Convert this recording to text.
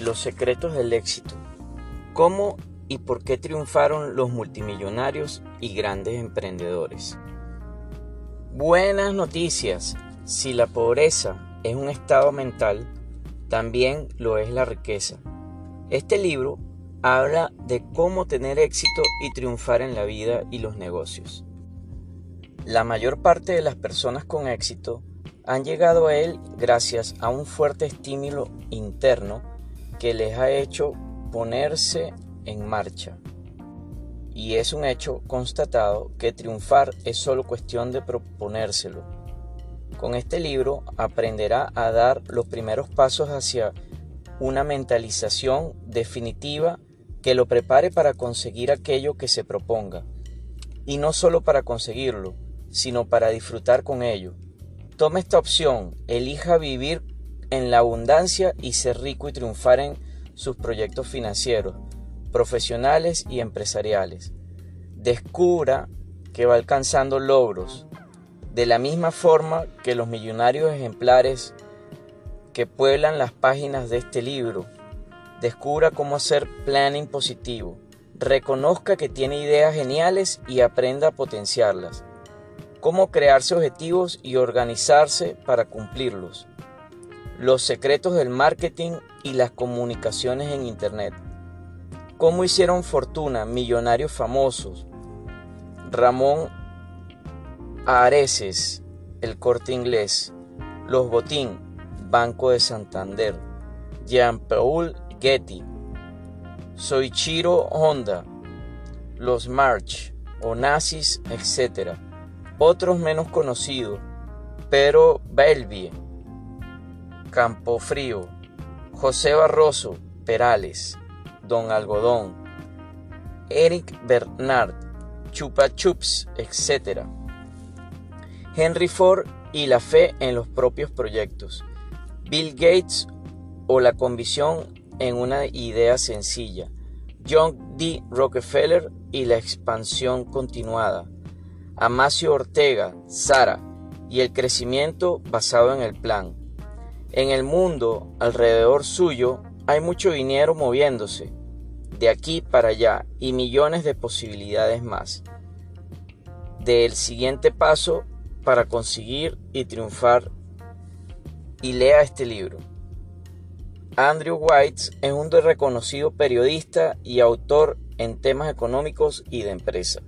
Los secretos del éxito. ¿Cómo y por qué triunfaron los multimillonarios y grandes emprendedores? Buenas noticias. Si la pobreza es un estado mental, también lo es la riqueza. Este libro habla de cómo tener éxito y triunfar en la vida y los negocios. La mayor parte de las personas con éxito han llegado a él gracias a un fuerte estímulo interno que les ha hecho ponerse en marcha. Y es un hecho constatado que triunfar es solo cuestión de proponérselo. Con este libro aprenderá a dar los primeros pasos hacia una mentalización definitiva que lo prepare para conseguir aquello que se proponga. Y no solo para conseguirlo, sino para disfrutar con ello. Tome esta opción, elija vivir en la abundancia y ser rico y triunfar en sus proyectos financieros, profesionales y empresariales. Descubra que va alcanzando logros, de la misma forma que los millonarios ejemplares que pueblan las páginas de este libro. Descubra cómo hacer planning positivo. Reconozca que tiene ideas geniales y aprenda a potenciarlas. Cómo crearse objetivos y organizarse para cumplirlos los secretos del marketing y las comunicaciones en Internet. ¿Cómo hicieron fortuna millonarios famosos? Ramón Areces, El Corte Inglés, Los Botín, Banco de Santander, Jean-Paul Getty, Soichiro Honda, Los March, Onassis, etc. Otros menos conocidos, pero Belvie, Campofrío, José Barroso, Perales, Don Algodón, Eric Bernard, Chupa Chups, etc. Henry Ford y la fe en los propios proyectos. Bill Gates o la convicción en una idea sencilla. John D. Rockefeller y la expansión continuada. Amasio Ortega, Sara y el crecimiento basado en el plan. En el mundo alrededor suyo hay mucho dinero moviéndose, de aquí para allá, y millones de posibilidades más. Del siguiente paso para conseguir y triunfar, y lea este libro. Andrew White es un reconocido periodista y autor en temas económicos y de empresa.